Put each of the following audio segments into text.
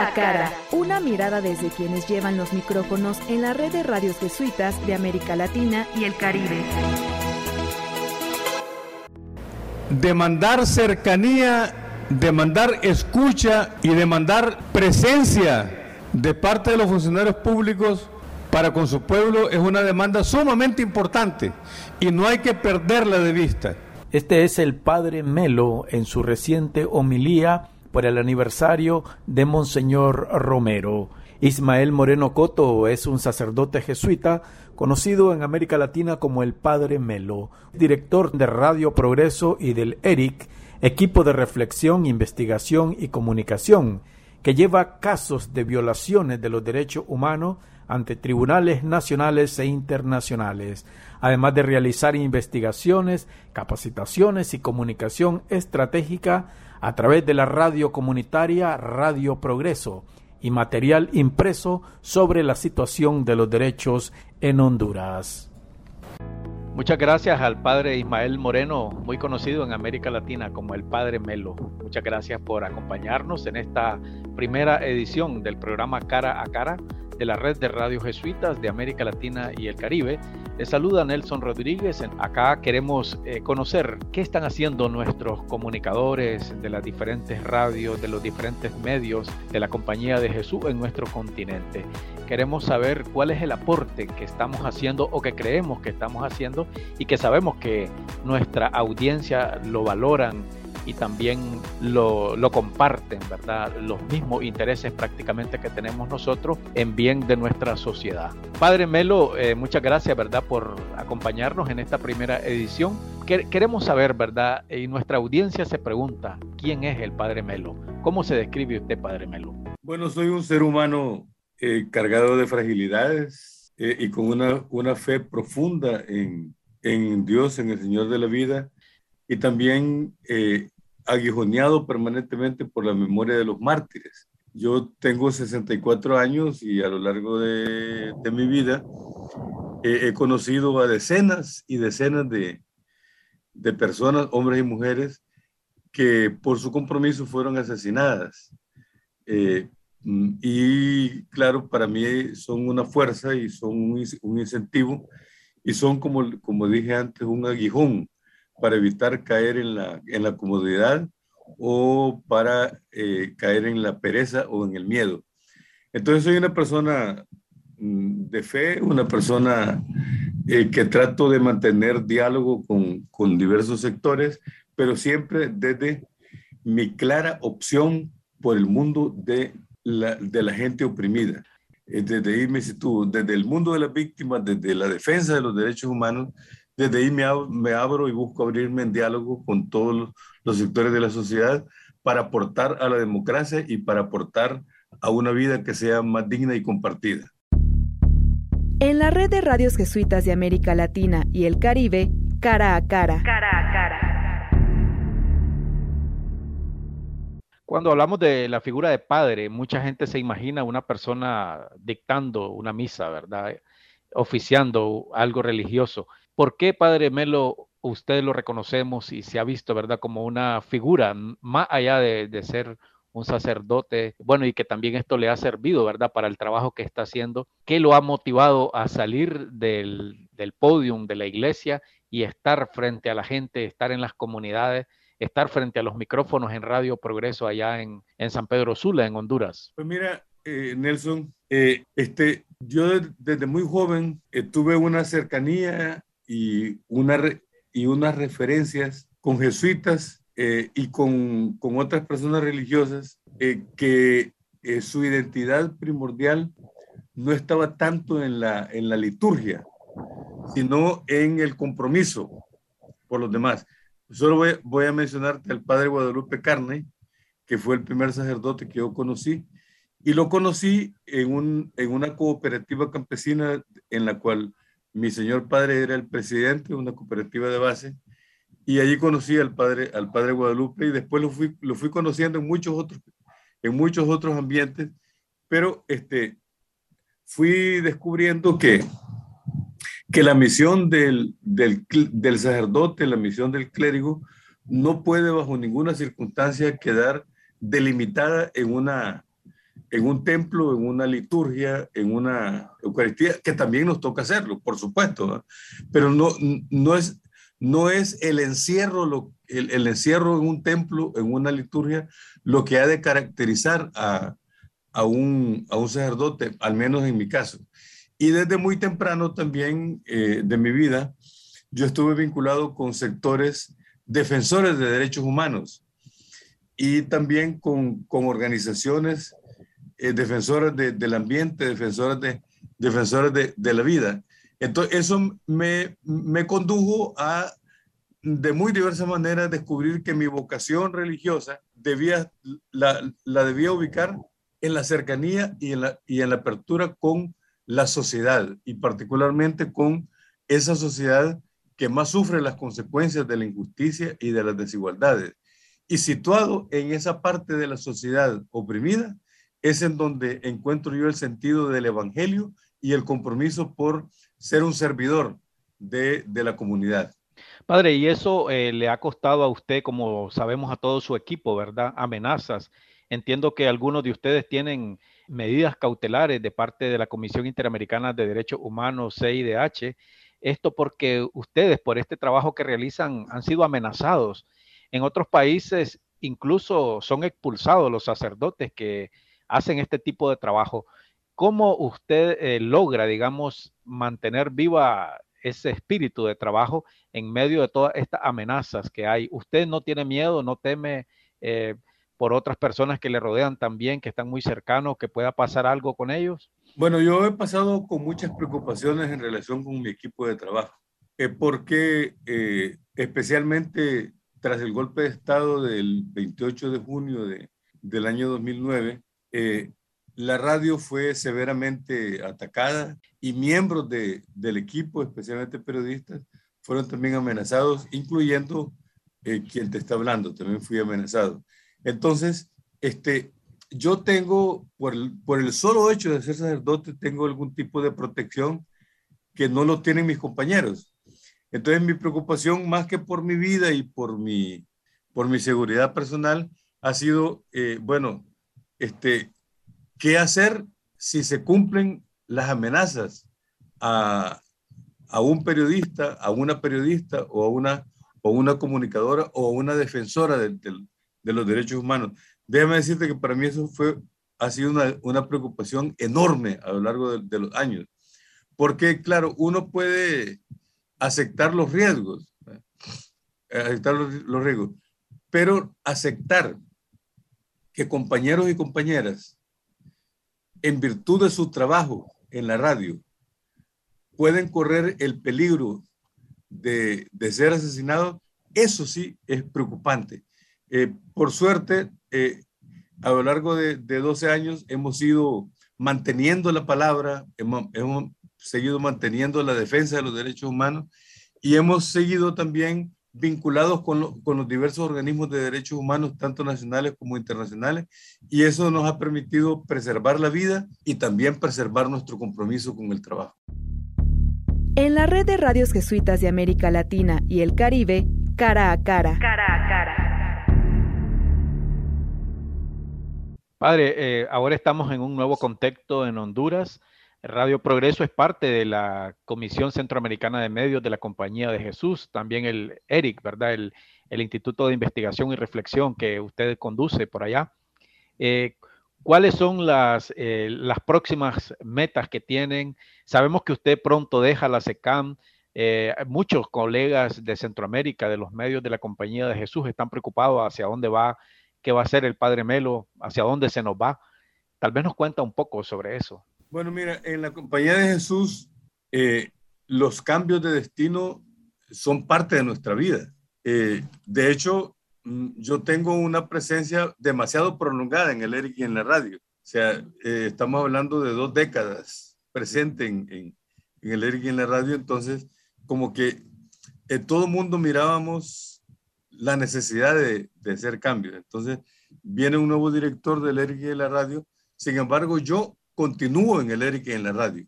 Cara a Cara, una mirada desde quienes llevan los micrófonos en la red de radios jesuitas de América Latina y el Caribe. Demandar cercanía, demandar escucha y demandar presencia de parte de los funcionarios públicos para con su pueblo es una demanda sumamente importante y no hay que perderla de vista. Este es el padre Melo en su reciente homilía por el aniversario de Monseñor Romero. Ismael Moreno Coto es un sacerdote jesuita conocido en América Latina como el Padre Melo, director de Radio Progreso y del ERIC, equipo de reflexión, investigación y comunicación, que lleva casos de violaciones de los derechos humanos ante tribunales nacionales e internacionales, además de realizar investigaciones, capacitaciones y comunicación estratégica a través de la radio comunitaria Radio Progreso y material impreso sobre la situación de los derechos en Honduras. Muchas gracias al padre Ismael Moreno, muy conocido en América Latina como el padre Melo. Muchas gracias por acompañarnos en esta primera edición del programa Cara a Cara de la red de radios jesuitas de América Latina y el Caribe. Les saluda Nelson Rodríguez. Acá queremos eh, conocer qué están haciendo nuestros comunicadores de las diferentes radios, de los diferentes medios de la Compañía de Jesús en nuestro continente. Queremos saber cuál es el aporte que estamos haciendo o que creemos que estamos haciendo y que sabemos que nuestra audiencia lo valoran y también lo, comparten, ¿verdad? Los mismos intereses prácticamente que tenemos nosotros en bien de nuestra sociedad. Padre Melo, eh, muchas gracias, ¿verdad?, por acompañarnos en esta primera edición. Queremos saber, ¿verdad? Y nuestra audiencia se pregunta, ¿quién es el Padre Melo? ¿Cómo se describe usted, Padre Melo? Bueno, soy un ser humano eh, cargado de fragilidades eh, y con una, una fe profunda en, en Dios, en el Señor de la vida y también eh, aguijoneado permanentemente por la memoria de los mártires. Yo tengo 64 años y a lo largo de, mi vida he conocido a decenas y decenas de, de personas, hombres y mujeres, que por su compromiso fueron asesinadas. Eh, y claro, para mí son una fuerza y son un, un, incentivo y son, como, como dije antes, un aguijón para evitar caer en la, en la comodidad o para eh, caer en la pereza o en el miedo. Entonces soy una persona mm, de fe, una persona eh, que trato de mantener diálogo con, con diversos sectores, pero siempre desde mi clara opción por el mundo de la, de la gente oprimida. Desde ahí desde el mundo de las víctimas, desde la defensa de los derechos humanos, desde ahí me, abro, y busco abrirme en diálogo con todos los, sectores de la sociedad para aportar a la democracia y para aportar a una vida que sea más digna y compartida. En la red de radios jesuitas de América Latina y el Caribe, cara a cara. Cara a cara. Cuando hablamos de la figura de padre, mucha gente se imagina una persona dictando una misa, ¿verdad? Oficiando algo religioso. ¿Por qué Padre Melo usted lo reconocemos y se ha visto, verdad, como una figura más allá de, ser un sacerdote, bueno, y que también esto le ha servido, ¿verdad?, para el trabajo que está haciendo, ¿qué lo ha motivado a salir del, del podium de la iglesia y estar frente a la gente, estar en las comunidades, estar frente a los micrófonos en Radio Progreso allá en, San Pedro Sula, en Honduras? Pues mira, eh, Nelson, eh, este, yo desde muy joven eh, tuve una cercanía y, una, y unas referencias con jesuitas eh, y con, con, otras personas religiosas eh, que eh, su identidad primordial no estaba tanto en la, en la liturgia, sino en el compromiso por los demás. Solo voy, voy a mencionarte al padre Guadalupe Carne, que fue el primer sacerdote que yo conocí, y lo conocí en, un, en una cooperativa campesina en la cual mi señor padre era el presidente de una cooperativa de base y allí conocí al padre, al padre Guadalupe y después lo fui, lo fui conociendo en muchos otros, en muchos otros ambientes, pero este, fui descubriendo que, que la misión del, del, del sacerdote, la misión del clérigo, no puede bajo ninguna circunstancia quedar delimitada en una, en un templo, en una liturgia, en una Eucaristía, que también nos toca hacerlo, por supuesto, pero no, no, es, no es el encierro, lo, el, el, encierro en un templo, en una liturgia, lo que ha de caracterizar a, a, un, a un sacerdote, al menos en mi caso. Y desde muy temprano también eh, de mi vida, yo estuve vinculado con sectores defensores de derechos humanos y también con, con organizaciones eh, defensoras del ambiente, defensoras de, defensoras de, de, la vida. Entonces, eso me, me condujo a, de muy diversas maneras, descubrir que mi vocación religiosa debía, la, la debía ubicar en la cercanía y en la, y en la apertura con la sociedad y particularmente con esa sociedad que más sufre las consecuencias de la injusticia y de las desigualdades. Y situado en esa parte de la sociedad oprimida, es en donde encuentro yo el sentido del Evangelio y el compromiso por ser un servidor de, la comunidad. Padre, y eso eh, le ha costado a usted, como sabemos a todo su equipo, ¿verdad? Amenazas. Entiendo que algunos de ustedes tienen medidas cautelares de parte de la Comisión Interamericana de Derechos Humanos, CIDH. Esto porque ustedes, por este trabajo que realizan, han sido amenazados. En otros países incluso son expulsados los sacerdotes que hacen este tipo de trabajo. ¿Cómo usted eh, logra, digamos, mantener viva ese espíritu de trabajo en medio de todas estas amenazas que hay? ¿Usted no tiene miedo, no teme eh, por otras personas que le rodean también, que están muy cercanos, que pueda pasar algo con ellos? Bueno, yo he pasado con muchas preocupaciones en relación con mi equipo de trabajo, eh, porque especialmente tras el golpe de Estado del 28 de junio de, del año 2009, eh, la radio fue severamente atacada y miembros de, del equipo, especialmente periodistas, fueron también amenazados, incluyendo eh, quien te está hablando, también fui amenazado. Entonces, este, yo tengo, por el, por el solo hecho de ser sacerdote, tengo algún tipo de protección que no lo tienen mis compañeros. Entonces, mi preocupación, más que por mi vida y por mi, por mi seguridad personal, ha sido, eh, bueno, este, ¿qué hacer si se cumplen las amenazas a, un periodista, a una periodista o a una, o una comunicadora o a una defensora de, los derechos humanos? Déjame decirte que para mí eso fue, ha sido una, preocupación enorme a lo largo de, los años, porque claro, uno puede aceptar los riesgos, aceptar los riesgos, pero aceptar que compañeros y compañeras, en virtud de su trabajo en la radio, pueden correr el peligro de, ser asesinados, eso sí es preocupante. Eh, por suerte, eh, a lo largo de, 12 años hemos ido manteniendo la palabra, hemos, seguido manteniendo la defensa de los derechos humanos y hemos seguido también vinculados con, con, los diversos organismos de derechos humanos, tanto nacionales como internacionales, y eso nos ha permitido preservar la vida y también preservar nuestro compromiso con el trabajo. En la red de radios jesuitas de América Latina y el Caribe, cara a cara. Cara a cara. Padre, eh, ahora estamos en un nuevo contexto en Honduras Radio Progreso es parte de la Comisión Centroamericana de Medios de la Compañía de Jesús, también el ERIC, ¿verdad? El, Instituto de Investigación y Reflexión que usted conduce por allá. Eh, ¿Cuáles son las, eh, las próximas metas que tienen? Sabemos que usted pronto deja la SECAM. Eh, muchos colegas de Centroamérica, de los medios de la Compañía de Jesús, están preocupados hacia dónde va, qué va a hacer el Padre Melo, hacia dónde se nos va. Tal vez nos cuenta un poco sobre eso. Bueno, mira, en la compañía de Jesús, eh, los cambios de destino son parte de nuestra vida. Eh, de hecho, mm, yo tengo una presencia demasiado prolongada en el ERIC y en la radio. O sea, eh, estamos hablando de dos décadas presente en, en, el ERIC y en la radio, entonces como que todo el mundo mirábamos la necesidad de, de, hacer cambios. Entonces viene un nuevo director del ERIC y de la radio, sin embargo yo continúo en el ERIC y en la radio.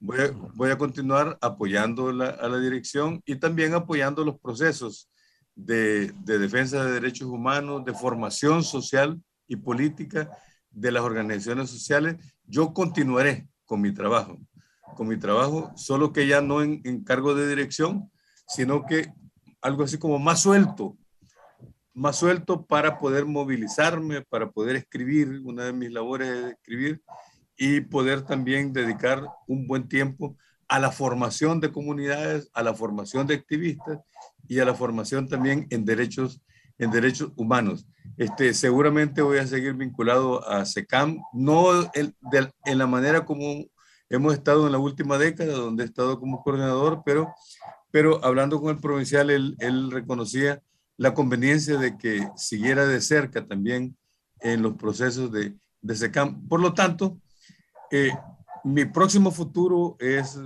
Voy a, voy a continuar apoyando la, a la dirección y también apoyando los procesos de, de, defensa de derechos humanos, de formación social y política de las organizaciones sociales, yo continuaré con mi trabajo, con mi trabajo, solo que ya no en, en cargo de dirección, sino que algo así como más suelto, más suelto para poder movilizarme, para poder escribir, una de mis labores es escribir y poder también dedicar un buen tiempo a la formación de comunidades, a la formación de activistas y a la formación también en derechos, en derechos humanos. Este, seguramente voy a seguir vinculado a SECAM, no en, la manera como hemos estado en la última década, donde he estado como coordinador, pero, pero hablando con el provincial, él, él reconocía la conveniencia de que siguiera de cerca también en los procesos de, de SECAM. Por lo tanto, eh, mi próximo futuro es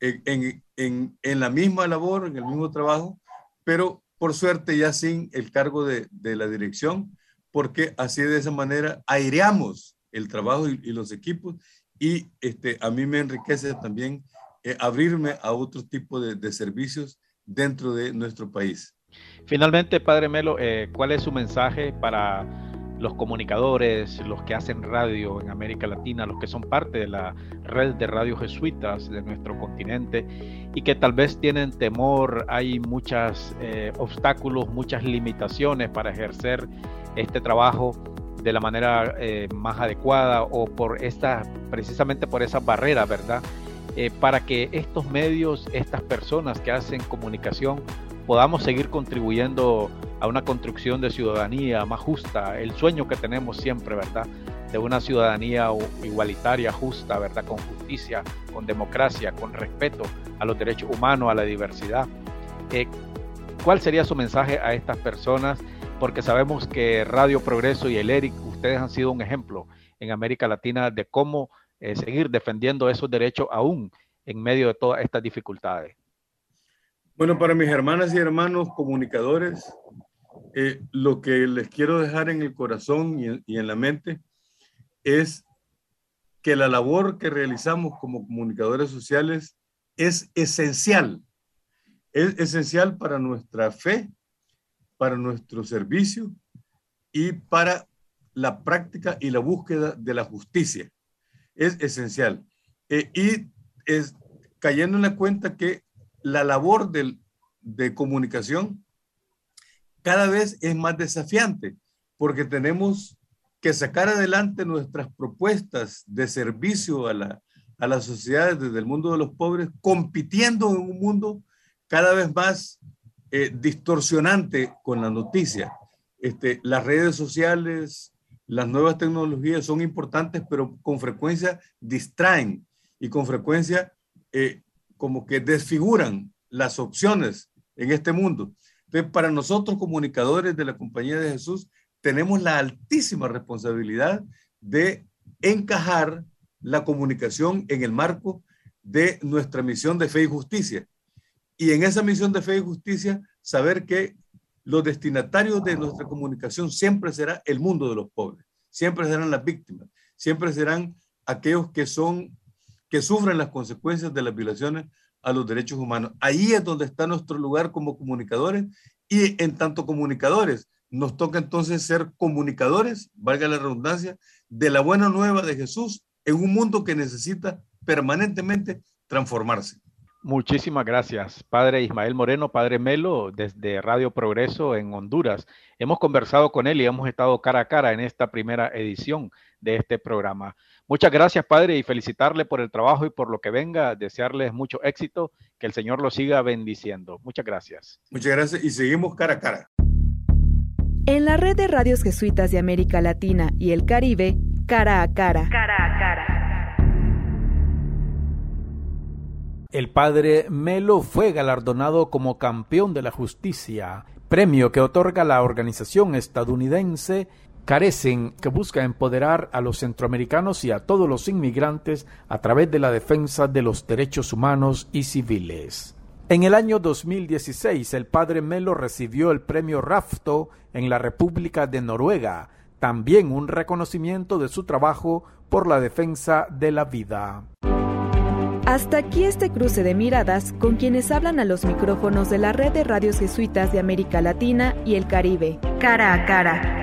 eh, en, en, en, la misma labor, en el mismo trabajo, pero por suerte ya sin el cargo de, de la dirección, porque así de esa manera aireamos el trabajo y, y los equipos y este, a mí me enriquece también eh, abrirme a otro tipo de, de servicios dentro de nuestro país. Finalmente, Padre Melo, eh, ¿cuál es su mensaje para los comunicadores, los que hacen radio en América Latina, los que son parte de la red de radio jesuitas de nuestro continente y que tal vez tienen temor, hay muchos eh, obstáculos, muchas limitaciones para ejercer este trabajo de la manera eh, más adecuada o por esta, precisamente por esa barrera, ¿verdad? Eh, para que estos medios, estas personas que hacen comunicación podamos seguir contribuyendo a una construcción de ciudadanía más justa, el sueño que tenemos siempre, ¿verdad? De una ciudadanía igualitaria, justa, ¿verdad? Con justicia, con democracia, con respeto a los derechos humanos, a la diversidad. Eh, ¿Cuál sería su mensaje a estas personas? Porque sabemos que Radio Progreso y el ERIC, ustedes han sido un ejemplo en América Latina de cómo eh, seguir defendiendo esos derechos aún en medio de todas estas dificultades. Bueno, para mis hermanas y hermanos comunicadores, eh, lo que les quiero dejar en el corazón y, en la mente es que la labor que realizamos como comunicadores sociales es esencial. Es esencial para nuestra fe, para nuestro servicio y para la práctica y la búsqueda de la justicia. Es esencial. Eh, y es cayendo en la cuenta que la labor del, de comunicación cada vez es más desafiante porque tenemos que sacar adelante nuestras propuestas de servicio a la, a la sociedad desde el mundo de los pobres, compitiendo en un mundo cada vez más eh, distorsionante con la noticia. Este, las redes sociales, las nuevas tecnologías son importantes, pero con frecuencia distraen y con frecuencia eh, como que desfiguran las opciones en este mundo. Entonces, para nosotros comunicadores de la Compañía de Jesús, tenemos la altísima responsabilidad de encajar la comunicación en el marco de nuestra misión de fe y justicia. Y en esa misión de fe y justicia, saber que los destinatarios de nuestra comunicación siempre será el mundo de los pobres, siempre serán las víctimas, siempre serán aquellos que son que sufren las consecuencias de las violaciones a los derechos humanos. Ahí es donde está nuestro lugar como comunicadores y en tanto comunicadores nos toca entonces ser comunicadores, valga la redundancia, de la buena nueva de Jesús en un mundo que necesita permanentemente transformarse. Muchísimas gracias, Padre Ismael Moreno, Padre Melo, desde Radio Progreso en Honduras. Hemos conversado con él y hemos estado cara a cara en esta primera edición de este programa. Muchas gracias, Padre, y felicitarle por el trabajo y por lo que venga, desearles mucho éxito, que el Señor lo siga bendiciendo. Muchas gracias. Muchas gracias y seguimos cara a cara. En la red de radios jesuitas de América Latina y el Caribe, cara a cara. Cara a cara. El padre Melo fue galardonado como campeón de la justicia, premio que otorga la organización estadounidense Carecen, que busca empoderar a los centroamericanos y a todos los inmigrantes a través de la defensa de los derechos humanos y civiles. En el año 2016, el padre Melo recibió el premio Rafto en la República de Noruega, también un reconocimiento de su trabajo por la defensa de la vida. Hasta aquí este cruce de miradas con quienes hablan a los micrófonos de la red de radios jesuitas de América Latina y el Caribe. Cara a cara.